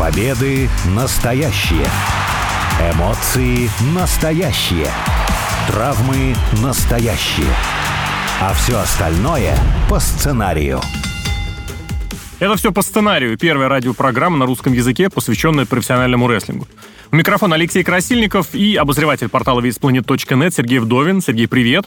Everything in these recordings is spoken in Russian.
Победы настоящие. Эмоции настоящие. Травмы настоящие. А все остальное по сценарию. Это все по сценарию. Первая радиопрограмма на русском языке, посвященная профессиональному рестлингу. У микрофона Алексей Красильников и обозреватель портала весьplanet.net Сергей Вдовин. Сергей, привет.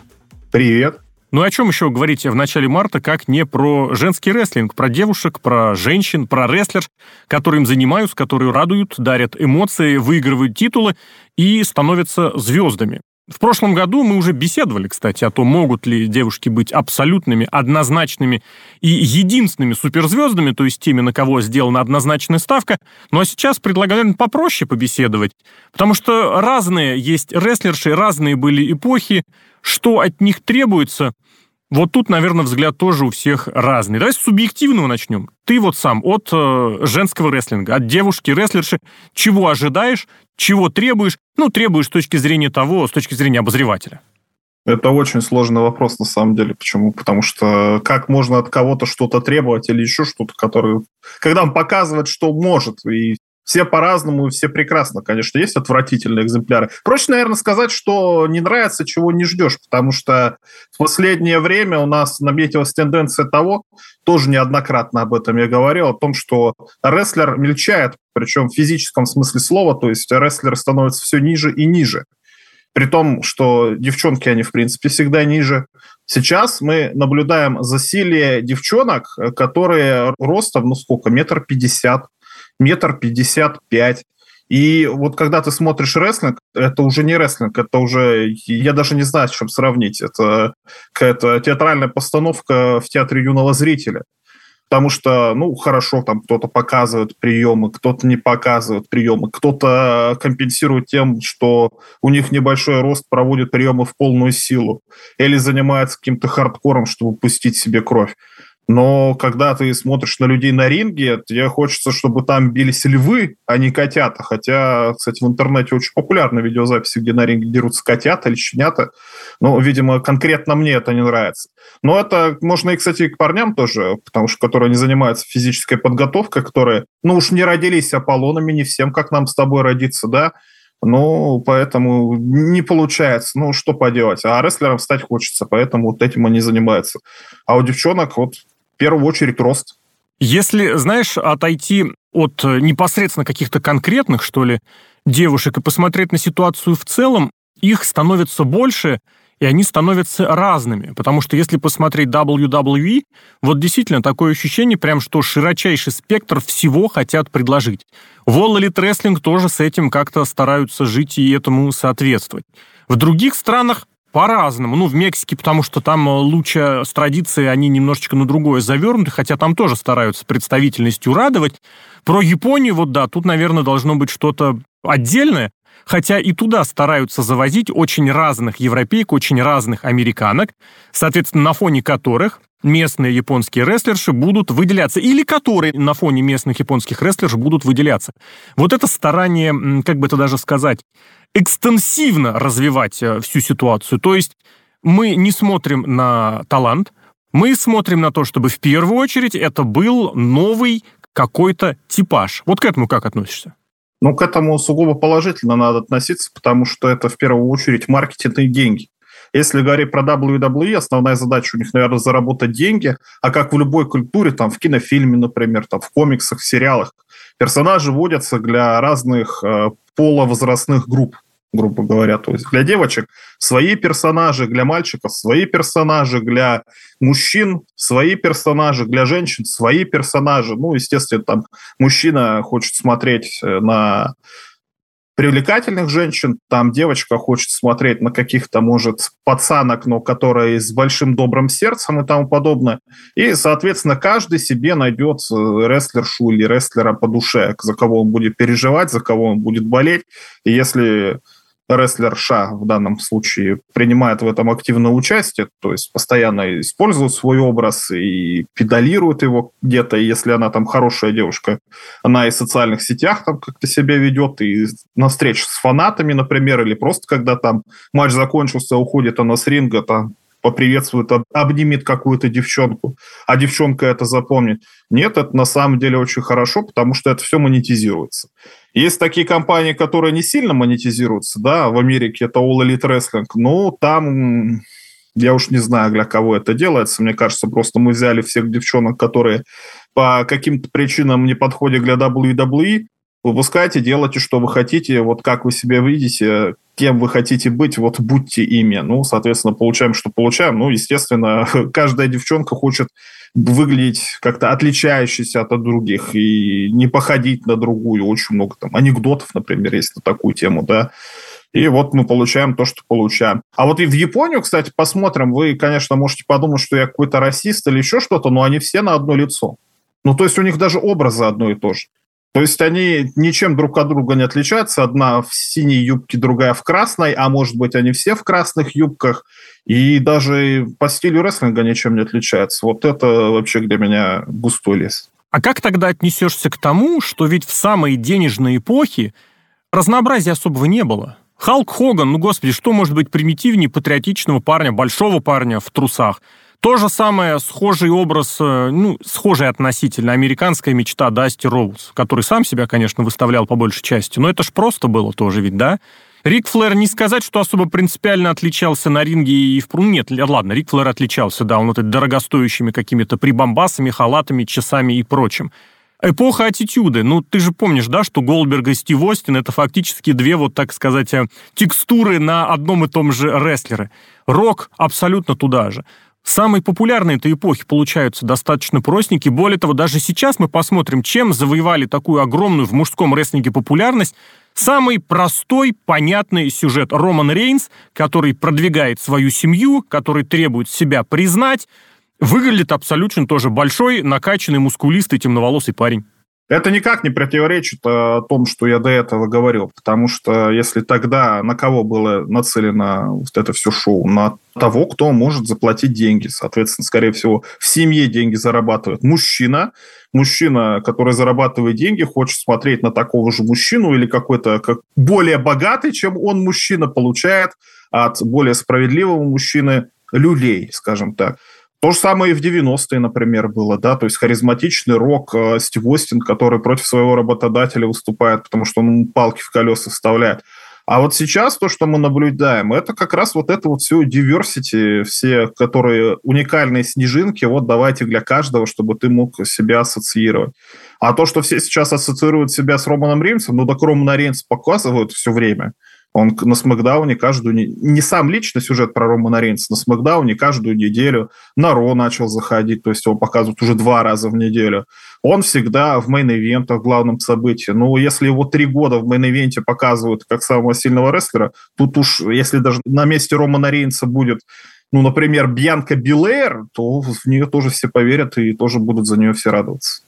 Привет. Ну о чем еще говорить в начале марта, как не про женский рестлинг, про девушек, про женщин, про рестлер, которым занимаются, которые радуют, дарят эмоции, выигрывают титулы и становятся звездами. В прошлом году мы уже беседовали, кстати, о том, могут ли девушки быть абсолютными, однозначными и единственными суперзвездами, то есть теми, на кого сделана однозначная ставка. Ну а сейчас предлагаю, наверное, попроще побеседовать, потому что разные есть рестлерши, разные были эпохи, что от них требуется, вот тут, наверное, взгляд тоже у всех разный. Давай с субъективного начнем. Ты вот сам от э, женского рестлинга, от девушки-рестлерши, чего ожидаешь, чего требуешь? Ну, требуешь с точки зрения того, с точки зрения обозревателя. Это очень сложный вопрос, на самом деле. Почему? Потому что как можно от кого-то что-то требовать или еще что-то, которое... Когда он показывает, что может, и все по-разному, все прекрасно, конечно, есть отвратительные экземпляры. Проще, наверное, сказать, что не нравится, чего не ждешь, потому что в последнее время у нас наметилась тенденция того, тоже неоднократно об этом я говорил, о том, что рестлер мельчает, причем в физическом смысле слова, то есть рестлер становится все ниже и ниже. При том, что девчонки, они, в принципе, всегда ниже. Сейчас мы наблюдаем засилие девчонок, которые ростом, ну сколько, метр пятьдесят, метр пятьдесят пять. И вот когда ты смотришь рестлинг, это уже не рестлинг, это уже, я даже не знаю, с чем сравнить. Это какая-то театральная постановка в театре юного зрителя. Потому что, ну, хорошо, там кто-то показывает приемы, кто-то не показывает приемы, кто-то компенсирует тем, что у них небольшой рост, проводит приемы в полную силу, или занимается каким-то хардкором, чтобы пустить себе кровь. Но когда ты смотришь на людей на ринге, тебе хочется, чтобы там бились львы, а не котята. Хотя, кстати, в интернете очень популярны видеозаписи, где на ринге дерутся котята или щенята. Но, видимо, конкретно мне это не нравится. Но это можно и, кстати, к парням тоже, потому что которые не занимаются физической подготовкой, которые, ну уж не родились Аполлонами, не всем, как нам с тобой родиться, да, ну, поэтому не получается. Ну, что поделать. А рестлером стать хочется, поэтому вот этим они занимаются. А у девчонок вот первую очередь рост. Если, знаешь, отойти от э, непосредственно каких-то конкретных, что ли, девушек и посмотреть на ситуацию в целом, их становится больше, и они становятся разными. Потому что если посмотреть WWE, вот действительно такое ощущение, прям что широчайший спектр всего хотят предложить. Elite Wrestling тоже с этим как-то стараются жить и этому соответствовать. В других странах по-разному. Ну, в Мексике, потому что там э, луча с традицией, они немножечко на другое завернуты, хотя там тоже стараются представительностью радовать. Про Японию, вот да, тут, наверное, должно быть что-то отдельное, хотя и туда стараются завозить очень разных европейк, очень разных американок, соответственно, на фоне которых местные японские рестлерши будут выделяться, или которые на фоне местных японских рестлерш будут выделяться. Вот это старание, как бы это даже сказать, экстенсивно развивать э, всю ситуацию. То есть мы не смотрим на талант, мы смотрим на то, чтобы в первую очередь это был новый какой-то типаж. Вот к этому как относишься? Ну, к этому сугубо положительно надо относиться, потому что это в первую очередь маркетинг и деньги. Если говорить про WWE, основная задача у них, наверное, заработать деньги, а как в любой культуре, там, в кинофильме, например, там, в комиксах, в сериалах, персонажи вводятся для разных э, половозрастных групп грубо говоря. То есть для девочек свои персонажи, для мальчиков свои персонажи, для мужчин свои персонажи, для женщин свои персонажи. Ну, естественно, там мужчина хочет смотреть э, на привлекательных женщин, там девочка хочет смотреть на каких-то, может, пацанок, но которые с большим добрым сердцем и тому подобное. И, соответственно, каждый себе найдет э, рестлершу или рестлера по душе, за кого он будет переживать, за кого он будет болеть. И если рестлер Ша в данном случае принимает в этом активное участие, то есть постоянно использует свой образ и педалирует его где-то, и если она там хорошая девушка, она и в социальных сетях там как-то себя ведет, и на встрече с фанатами, например, или просто когда там матч закончился, уходит она с ринга, там поприветствует, обнимет какую-то девчонку, а девчонка это запомнит. Нет, это на самом деле очень хорошо, потому что это все монетизируется. Есть такие компании, которые не сильно монетизируются, да, в Америке это All Elite Wrestling, но там я уж не знаю, для кого это делается. Мне кажется, просто мы взяли всех девчонок, которые по каким-то причинам не подходят для WWE, выпускайте, делайте, что вы хотите, вот как вы себя видите, кем вы хотите быть, вот будьте ими. Ну, соответственно, получаем, что получаем. Ну, естественно, каждая девчонка хочет выглядеть как-то отличающейся от других и не походить на другую. Очень много там анекдотов, например, есть на такую тему, да. И вот мы получаем то, что получаем. А вот и в Японию, кстати, посмотрим. Вы, конечно, можете подумать, что я какой-то расист или еще что-то, но они все на одно лицо. Ну, то есть у них даже образы одно и то же. То есть они ничем друг от друга не отличаются. Одна в синей юбке, другая в красной, а может быть они все в красных юбках. И даже по стилю рестлинга ничем не отличаются. Вот это вообще для меня густой лес. А как тогда отнесешься к тому, что ведь в самые денежные эпохи разнообразия особого не было? Халк Хоган, ну господи, что может быть примитивнее патриотичного парня, большого парня в трусах? То же самое, схожий образ, э, ну, схожая относительно американская мечта Дасти Роуз, который сам себя, конечно, выставлял по большей части, но это ж просто было тоже ведь, да? Рик Флэр не сказать, что особо принципиально отличался на ринге и в... Нет, ладно, Рик Флэр отличался, да, он вот дорогостоящими какими-то прибамбасами, халатами, часами и прочим. Эпоха аттитюды. Ну, ты же помнишь, да, что Голдберг и Стив Остин — это фактически две, вот так сказать, э, текстуры на одном и том же рестлере. Рок абсолютно туда же. Самые популярные этой эпохи получаются достаточно простенькие. Более того, даже сейчас мы посмотрим, чем завоевали такую огромную в мужском рестлинге популярность. Самый простой, понятный сюжет. Роман Рейнс, который продвигает свою семью, который требует себя признать, выглядит абсолютно тоже большой, накачанный, мускулистый, темноволосый парень. Это никак не противоречит э, том, что я до этого говорил, потому что если тогда на кого было нацелено вот это все шоу? На того, кто может заплатить деньги. Соответственно, скорее всего, в семье деньги зарабатывает мужчина. Мужчина, который зарабатывает деньги, хочет смотреть на такого же мужчину или какой-то как более богатый, чем он мужчина, получает от более справедливого мужчины люлей, скажем так. То же самое и в 90-е, например, было, да, то есть харизматичный рок э, Стив Остин, который против своего работодателя выступает, потому что он палки в колеса вставляет. А вот сейчас то, что мы наблюдаем, это как раз вот это вот все diversity, все, которые уникальные снежинки, вот давайте для каждого, чтобы ты мог себя ассоциировать. А то, что все сейчас ассоциируют себя с Романом Рейнсом, ну так Романа Рейнс показывают все время – он на Смакдауне каждую... Не сам лично сюжет про Романа Рейнса, на Смакдауне каждую неделю на Raw начал заходить, то есть его показывают уже два раза в неделю. Он всегда в мейн-ивентах, в главном событии. Ну, если его три года в мейн-ивенте показывают как самого сильного рестлера, тут уж, если даже на месте Романа Рейнса будет ну, например, Бьянка Билейр, то в нее тоже все поверят и тоже будут за нее все радоваться.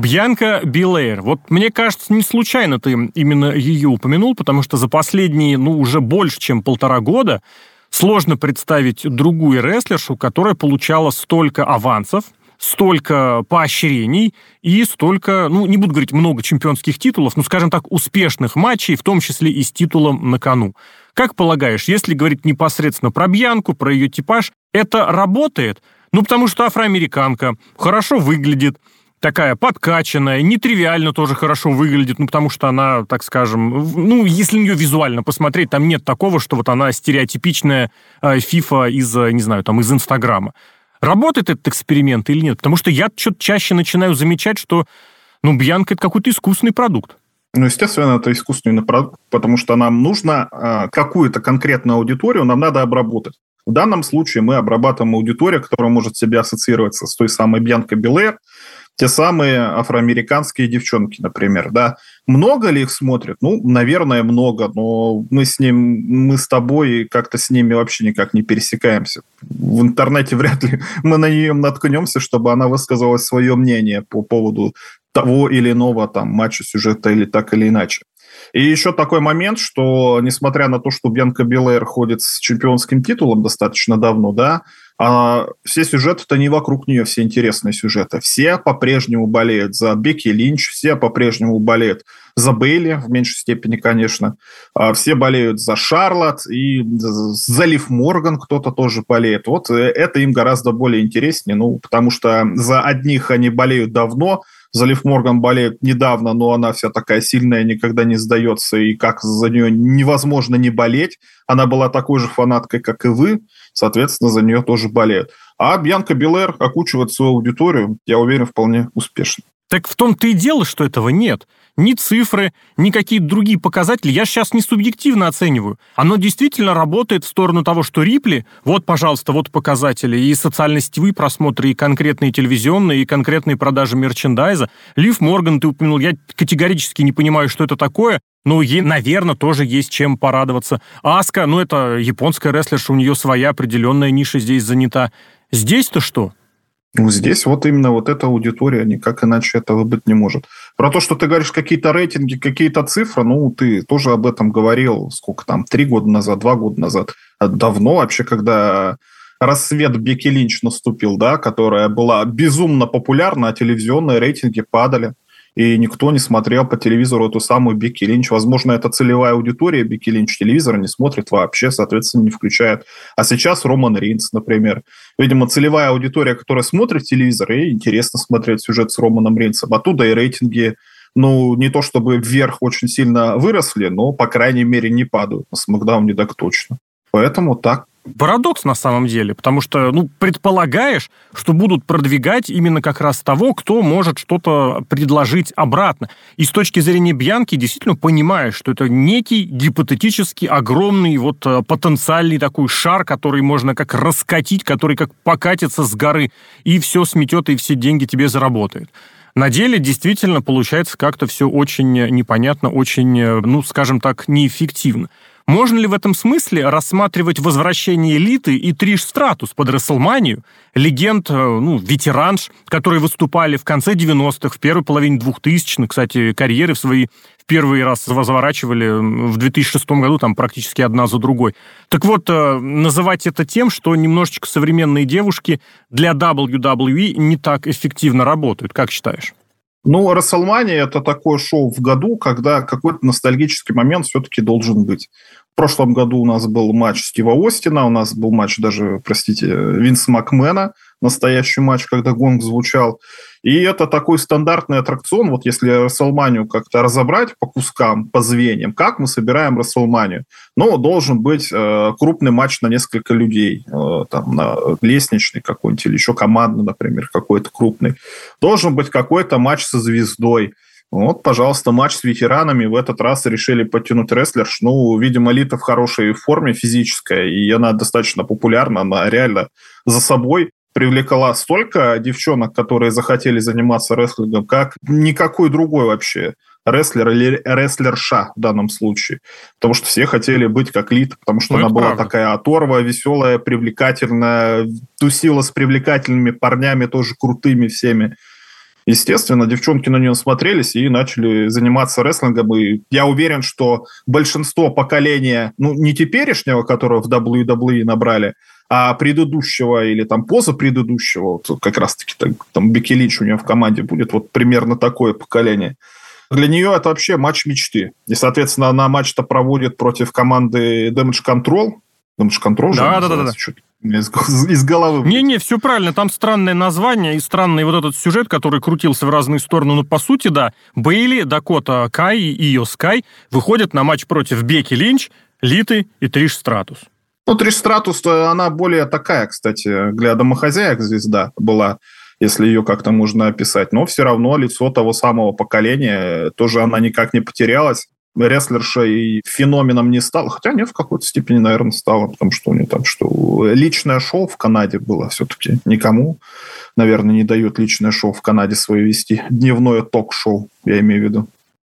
Бьянка Билейр. Вот мне кажется, не случайно ты именно ее упомянул, потому что за последние, ну, уже больше, чем полтора года сложно представить другую рестлершу, которая получала столько авансов, столько поощрений и столько, ну, не буду говорить много чемпионских титулов, но, скажем так, успешных матчей, в том числе и с титулом на кону. Как полагаешь, если говорить непосредственно про Бьянку, про ее типаж, это работает? Ну, потому что афроамериканка, хорошо выглядит, такая подкачанная, нетривиально тоже хорошо выглядит, ну, потому что она, так скажем, ну, если на нее визуально посмотреть, там нет такого, что вот она стереотипичная э, фифа из, э, не знаю, там, из Инстаграма. Работает этот эксперимент или нет? Потому что я что-то чаще начинаю замечать, что, ну, Бьянка — это какой-то искусственный продукт. Ну, естественно, это искусственный продукт, потому что нам нужно э, какую-то конкретную аудиторию, нам надо обработать. В данном случае мы обрабатываем аудиторию, которая может себя ассоциироваться с той самой Бьянкой Белэр, те самые афроамериканские девчонки, например, да. Много ли их смотрят? Ну, наверное, много, но мы с ним, мы с тобой как-то с ними вообще никак не пересекаемся. В интернете вряд ли мы на нее наткнемся, чтобы она высказала свое мнение по поводу того или иного там матча, сюжета или так или иначе. И еще такой момент, что несмотря на то, что Бьянка Белэр ходит с чемпионским титулом достаточно давно, да, а все сюжеты-то не вокруг нее, все интересные сюжеты. Все по-прежнему болеют за Бекки Линч, все по-прежнему болеют за Бейли, в меньшей степени, конечно. А все болеют за Шарлот и за Лив Морган кто-то тоже болеет. Вот э, это им гораздо более интереснее, ну, потому что за одних они болеют давно, за Лив Морган болеет недавно, но она вся такая сильная, никогда не сдается, и как за нее невозможно не болеть. Она была такой же фанаткой, как и вы, соответственно, за нее тоже болеют. А Бьянка Белэр окучивает свою аудиторию, я уверен, вполне успешно. Так в том-то и дело, что этого нет ни цифры, ни какие-то другие показатели. Я сейчас не субъективно оцениваю. Оно действительно работает в сторону того, что Рипли, вот, пожалуйста, вот показатели, и социально-сетевые просмотры, и конкретные телевизионные, и конкретные продажи мерчендайза. Лив Морган ты упомянул, я категорически не понимаю, что это такое, но ей, наверное, тоже есть чем порадоваться. Аска, ну, это японская рестлерша, у нее своя определенная ниша здесь занята. Здесь-то что? Здесь вот именно вот эта аудитория, никак иначе этого быть не может. Про то, что ты говоришь какие-то рейтинги, какие-то цифры, ну, ты тоже об этом говорил, сколько там, три года назад, два года назад. Давно вообще, когда рассвет Бекки Линч наступил, да, которая была безумно популярна, а телевизионные рейтинги падали и никто не смотрел по телевизору эту самую Бекки Линч. Возможно, это целевая аудитория Бекки Линч телевизора не смотрит вообще, соответственно, не включает. А сейчас Роман Ринс, например. Видимо, целевая аудитория, которая смотрит телевизор, и интересно смотреть сюжет с Романом Ринсом. Оттуда и рейтинги ну, не то чтобы вверх очень сильно выросли, но, по крайней мере, не падают. На Смакдауне так точно. Поэтому так Парадокс на самом деле, потому что, ну, предполагаешь, что будут продвигать именно как раз того, кто может что-то предложить обратно. И с точки зрения Бьянки действительно понимаешь, что это некий гипотетически огромный вот э, потенциальный такой шар, который можно как раскатить, который как покатится с горы, и все сметет, и все деньги тебе заработает. На деле действительно получается как-то все очень непонятно, очень, э, ну, скажем так, неэффективно. Можно ли в этом смысле рассматривать возвращение элиты и Триш Стратус под Расселманию, легенд, э, ну, ветеранш, которые выступали в конце 90-х, в первой половине 2000-х, кстати, карьеры свои в первый раз разворачивали в 2006 году, там практически одна за другой. Так вот, э, называть это тем, что немножечко современные девушки для WWE не так эффективно работают, как считаешь? Ну, Расселмания – это такое шоу в году, когда какой-то ностальгический момент все-таки должен быть. В прошлом году у нас был матч Стива Остина, у нас был матч даже, простите, Винса Макмена, настоящий матч, когда гонг звучал. И это такой стандартный аттракцион, вот если Расселманию как-то разобрать по кускам, по звеньям, как мы собираем Расселманию. Но должен быть э, крупный матч на несколько людей, э, там, на лестничный какой-нибудь или еще командный, например, какой-то крупный. Должен быть какой-то матч со звездой. Вот, пожалуйста, матч с ветеранами. В этот раз решили подтянуть рестлерш. Ну, видимо, Лита в хорошей форме физическая, и она достаточно популярна. Она реально за собой привлекла столько девчонок, которые захотели заниматься рестлингом, как никакой другой вообще рестлер или рестлерша в данном случае. Потому что все хотели быть как Лита, потому что ну, она была правда. такая оторва, веселая, привлекательная, тусила с привлекательными парнями, тоже крутыми всеми. Естественно, девчонки на нее смотрелись и начали заниматься рестлингом. И я уверен, что большинство поколения, ну, не теперешнего, которого в WWE набрали, а предыдущего или там поза предыдущего, вот как раз-таки там, там Бекки Линч у нее в команде будет вот примерно такое поколение. Для нее это вообще матч мечты. И, соответственно, она матч-то проводит против команды Damage Control. Damage Control да, же да, да, да. Из, из головы. Не-не, все правильно. Там странное название и странный вот этот сюжет, который крутился в разные стороны. Но по сути, да, Бейли, Дакота Кай и ее Скай выходят на матч против Беки Линч, Литы и Триш Стратус. Ну, Триш Стратус, она более такая, кстати, для домохозяек звезда была, если ее как-то можно описать. Но все равно лицо того самого поколения, тоже она никак не потерялась рестлерша и феноменом не стала. Хотя нет, в какой-то степени, наверное, стала, потому что у нее там что личное шоу в Канаде было все-таки. Никому, наверное, не дают личное шоу в Канаде свое вести. Дневное ток-шоу, я имею в виду.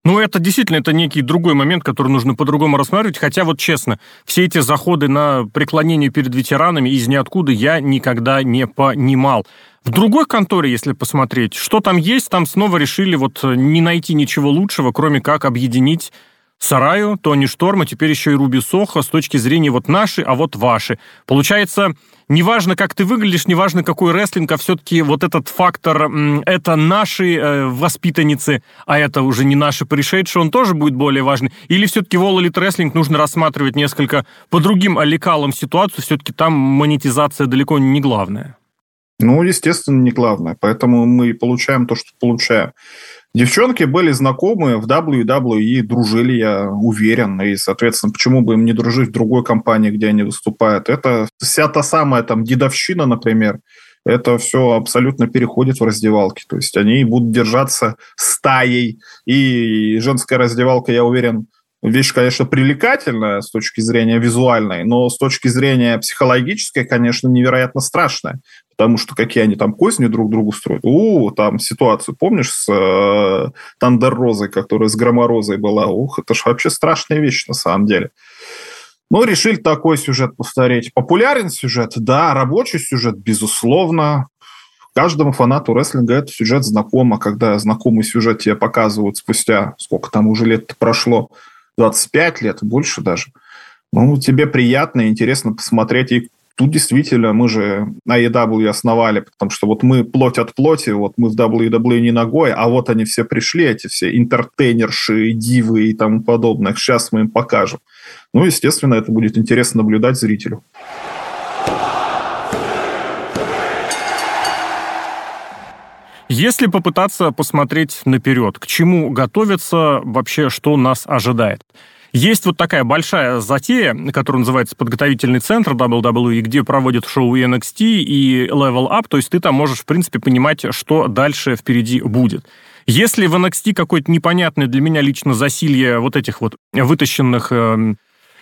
Ну, это действительно это некий другой момент, который нужно по-другому рассматривать. Хотя, вот честно, все эти заходы на преклонение перед ветеранами из ниоткуда я никогда не понимал. В другой конторе, если посмотреть, что там есть, там снова решили вот не найти ничего лучшего, кроме как объединить Сараю, Тони Шторма, теперь еще и Руби Сохо с точки зрения вот наши, а вот ваши. Получается, неважно, как ты выглядишь, неважно, какой рестлинг, а все-таки вот этот фактор, это наши э, воспитанницы, а это уже не наши пришедшие, он тоже будет более важный? Или все-таки в All Elite нужно рассматривать несколько по другим лекалам ситуацию, все-таки там монетизация далеко не главная? Ну, естественно, не главное. Поэтому мы получаем то, что получаем. Девчонки были знакомы в WWE, дружили, я уверен. И, соответственно, почему бы им не дружить в другой компании, где они выступают? Это вся та самая там дедовщина, например, это все абсолютно переходит в раздевалки. То есть они будут держаться стаей. И женская раздевалка, я уверен, вещь, конечно, привлекательная с точки зрения визуальной, но с точки зрения психологической, конечно, невероятно страшная потому что какие они там козни друг другу строят. У, там ситуацию, помнишь, с э, Тандер Розой, которая с Громорозой была? Ух, это ж вообще страшная вещь на самом деле. Ну, решили такой сюжет повторить. Популярен сюжет? Да. Рабочий сюжет? Безусловно. Каждому фанату рестлинга этот сюжет знаком, а когда знакомый сюжет тебе показывают спустя, сколько там уже лет прошло, 25 лет, больше даже, ну, тебе приятно и интересно посмотреть. И Тут действительно мы же AEW основали, потому что вот мы плоть от плоти, вот мы в WWE не ногой, а вот они все пришли, эти все интертейнерши, дивы и тому подобное. Сейчас мы им покажем. Ну, естественно, это будет интересно наблюдать зрителю. Если попытаться посмотреть наперед, к чему готовиться, вообще что нас ожидает – есть вот такая большая затея, которая называется подготовительный центр WWE, где проводят шоу NXT, и Level Up, то есть ты там можешь, в принципе, понимать, что дальше впереди будет. Если в NXT какое-то непонятное для меня лично засилье вот этих вот вытащенных э,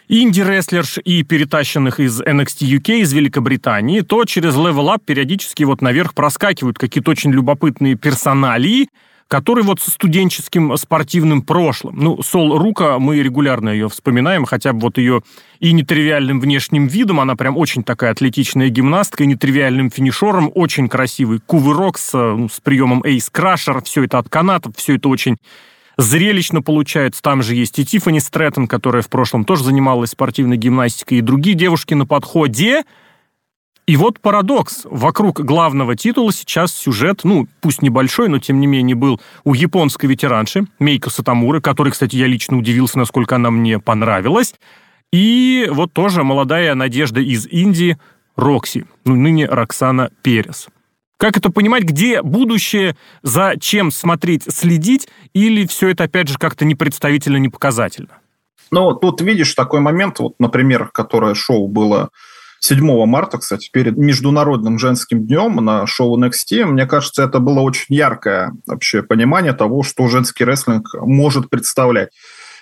инди-рестлерш и перетащенных из NXT UK, из Великобритании, то через Level Up периодически вот наверх проскакивают какие-то очень любопытные персоналии, который вот со студенческим спортивным прошлым. Ну, Сол Рука, мы регулярно ее вспоминаем, хотя бы вот ее и нетривиальным внешним видом, она прям очень такая атлетичная гимнастка, и нетривиальным финишером, очень красивый кувырок с, ну, с приемом Эйс Крашер, все это от канатов, все это очень зрелищно получается. Там же есть и Тиффани Стрэттон, которая в прошлом тоже занималась спортивной гимнастикой, и другие девушки на подходе. И вот парадокс. Вокруг главного титула сейчас сюжет, ну, пусть небольшой, но тем не менее был у японской ветеранши Мейко Сатамуры, который, кстати, я лично удивился, насколько она мне понравилась. И вот тоже молодая надежда из Индии Рокси, ну, ныне Роксана Перес. Как это понимать, где будущее, за чем смотреть, следить, или все это, опять же, как-то непредставительно, не показательно? Ну, тут видишь такой момент, вот, например, которое шоу было 7 марта, кстати, перед Международным женским днем на шоу NXT, мне кажется, это было очень яркое вообще понимание того, что женский рестлинг может представлять.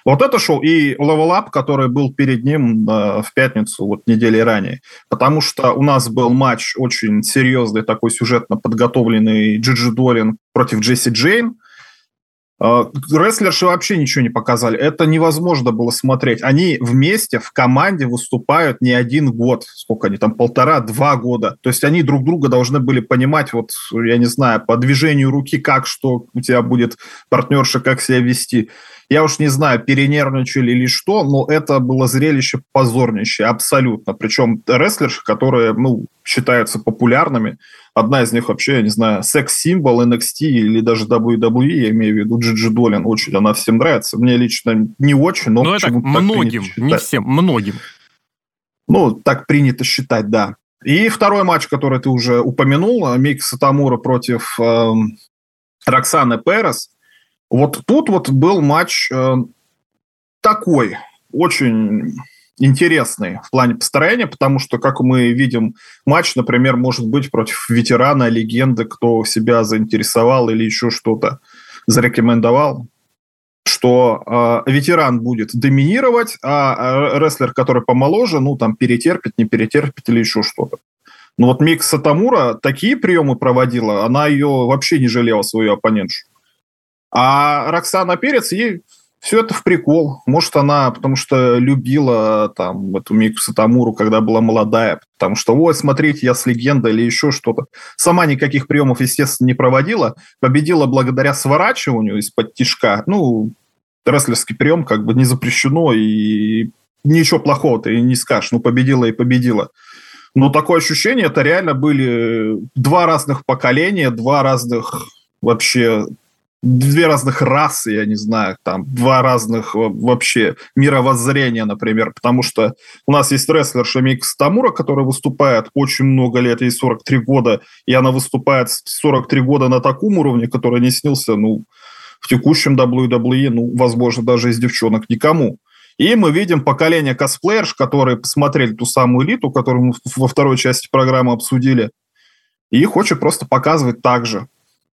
Вот это шоу и Up, который был перед ним э, в пятницу, вот недели ранее. Потому что у нас был матч очень серьезный, такой сюжетно подготовленный Джиджи Долин против Джесси Джейн. А, рестлерши вообще ничего не показали. Это невозможно было смотреть. Они вместе в команде выступают не один год. Сколько они там, полтора-два года. То есть они друг друга должны были понимать, вот, я не знаю, по движению руки, как, что у тебя будет партнерша, как себя вести. Я уж не знаю, перенервничали или что, но это было зрелище позорнейшее, абсолютно. Причем рестлерши, которые, ну, считаются популярными, Одна из них вообще, я не знаю, секс-символ NXT или даже WWE, я имею в виду Джиджи Долин, очень она всем нравится. Мне лично не очень, но... Ну, это многим, не всем, многим. Ну, так принято считать, да. И второй матч, который ты уже упомянул, Мик Сатамура против э, Роксаны Перес. Вот тут вот был матч э, такой, очень интересный в плане построения, потому что, как мы видим, матч, например, может быть против ветерана, легенды, кто себя заинтересовал или еще что-то зарекомендовал, что э, ветеран будет доминировать, а рестлер, который помоложе, ну, там, перетерпит, не перетерпит или еще что-то. Но вот Мик Сатамура такие приемы проводила, она ее вообще не жалела, свою оппонентшу. А Роксана Перец ей все это в прикол. Может, она потому что любила там эту Мику Сатамуру, когда была молодая, потому что, ой, смотрите, я с легендой или еще что-то. Сама никаких приемов, естественно, не проводила. Победила благодаря сворачиванию из-под тишка. Ну, рестлерский прием как бы не запрещено, и ничего плохого ты не скажешь. Ну, победила и победила. Но такое ощущение, это реально были два разных поколения, два разных вообще две разных расы, я не знаю, там, два разных вообще мировоззрения, например, потому что у нас есть рестлер Шамик Тамура, который выступает очень много лет, ей 43 года, и она выступает 43 года на таком уровне, который не снился, ну, в текущем WWE, ну, возможно, даже из девчонок никому. И мы видим поколение косплеерш, которые посмотрели ту самую элиту, которую мы во второй части программы обсудили, и хочет просто показывать так же.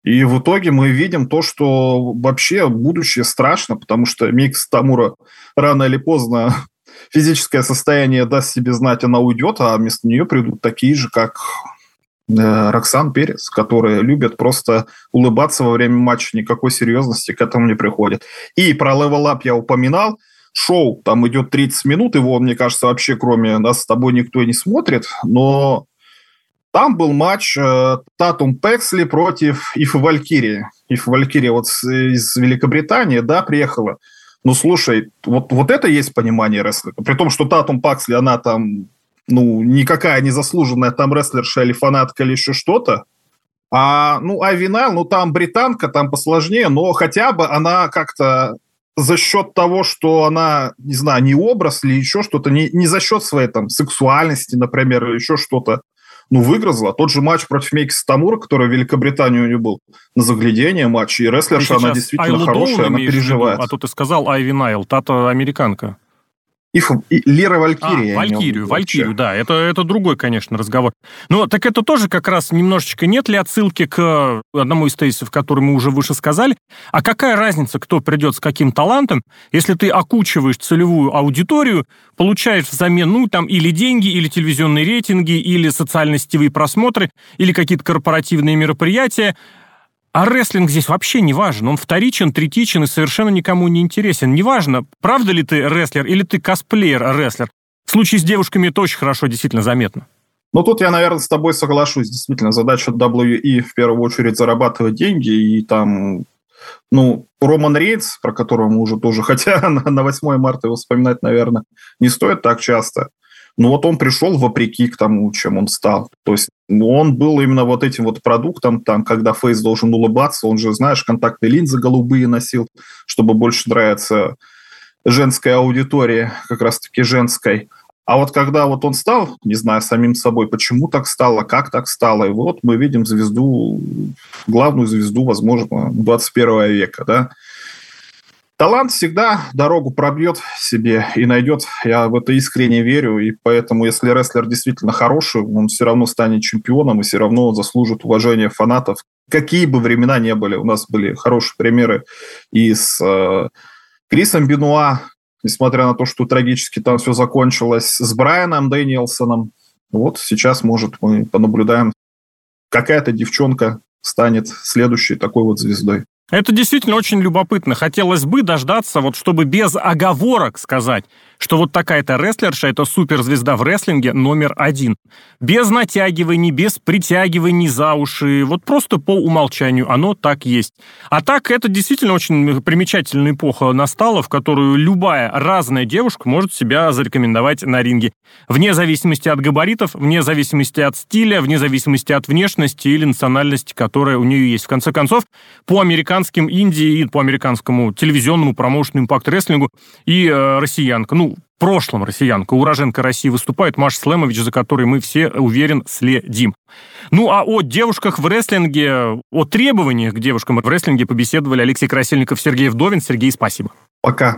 И в итоге мы видим то, что вообще будущее страшно, потому что Микс Тамура рано или поздно физическое состояние даст себе знать, она уйдет, а вместо нее придут такие же, как э, Роксан Перес, которые любят просто улыбаться во время матча, никакой серьезности к этому не приходит. И про Up я упоминал, шоу там идет 30 минут, его, мне кажется, вообще кроме нас с тобой никто не смотрит, но там был матч э, Татум Пексли против Ифа Валькирии. Ифа Валькирия вот из Великобритании, да, приехала. Ну, слушай, вот, вот это есть понимание рестлинга. При том, что Татум Паксли, она там, ну, никакая не заслуженная там рестлерша или фанатка или еще что-то. А, ну, Айви Найл, ну, там британка, там посложнее, но хотя бы она как-то за счет того, что она, не знаю, не образ или еще что-то, не, не за счет своей там сексуальности, например, или еще что-то, ну, выгрызла. Тот же матч против Мейкиса Тамура, который в Великобритании у него был, на заглядение матч. И рестлерша, она действительно Айлу хорошая, Доун она переживает. а тут ты сказал Айви Найл, та-то американка. И, и Лера Валькирия. А, Валькирию, Валькирию, да. Это, это другой, конечно, разговор. Но так это тоже как раз немножечко нет ли отсылки к одному из тезисов, который мы уже выше сказали. А какая разница, кто придет с каким талантом, если ты окучиваешь целевую аудиторию, получаешь взамен, ну, там, или деньги, или телевизионные рейтинги, или социально-сетевые просмотры, или какие-то корпоративные мероприятия, а рестлинг здесь вообще не важен. Он вторичен, третичен и совершенно никому не интересен. Неважно, правда ли ты рестлер или ты косплеер-рестлер. В случае с девушками это очень хорошо действительно заметно. Ну, тут я, наверное, с тобой соглашусь. Действительно, задача WE в первую очередь зарабатывать деньги. И там, ну, Роман Рейнс, про которого мы уже тоже, хотя на 8 марта его вспоминать, наверное, не стоит так часто. Но вот он пришел вопреки к тому, чем он стал. То есть он был именно вот этим вот продуктом, там, когда Фейс должен улыбаться, он же, знаешь, контактные линзы голубые носил, чтобы больше нравиться женской аудитории, как раз-таки женской. А вот когда вот он стал, не знаю, самим собой, почему так стало, как так стало, и вот мы видим звезду, главную звезду, возможно, 21 века, да, Талант всегда дорогу пробьет себе и найдет. Я в это искренне верю. И поэтому, если рестлер действительно хороший, он все равно станет чемпионом и все равно заслужит уважения фанатов. Какие бы времена не были, у нас были хорошие примеры и с э, Крисом Бенуа, несмотря на то, что трагически там все закончилось, с Брайаном Дэниелсоном. Вот сейчас, может, мы понаблюдаем, какая-то девчонка станет следующей такой вот звездой. Это действительно очень любопытно. Хотелось бы дождаться, вот чтобы без оговорок сказать, что вот такая-то рестлерша – это суперзвезда в рестлинге номер один. Без натягиваний, без притягиваний за уши, вот просто по умолчанию оно так есть. А так, это действительно очень примечательная эпоха настала, в которую любая разная девушка может себя зарекомендовать на ринге. Вне зависимости от габаритов, вне зависимости от стиля, вне зависимости от внешности или национальности, которая у нее есть. В конце концов, по американским Индии и по американскому телевизионному промоушену импакт-рестлингу и э, россиянка. Ну, прошлом россиянка, уроженка России выступает, Маша Слемович, за которой мы все, уверен, следим. Ну, а о девушках в рестлинге, о требованиях к девушкам в рестлинге побеседовали Алексей Красильников, Сергей Вдовин. Сергей, спасибо. Пока.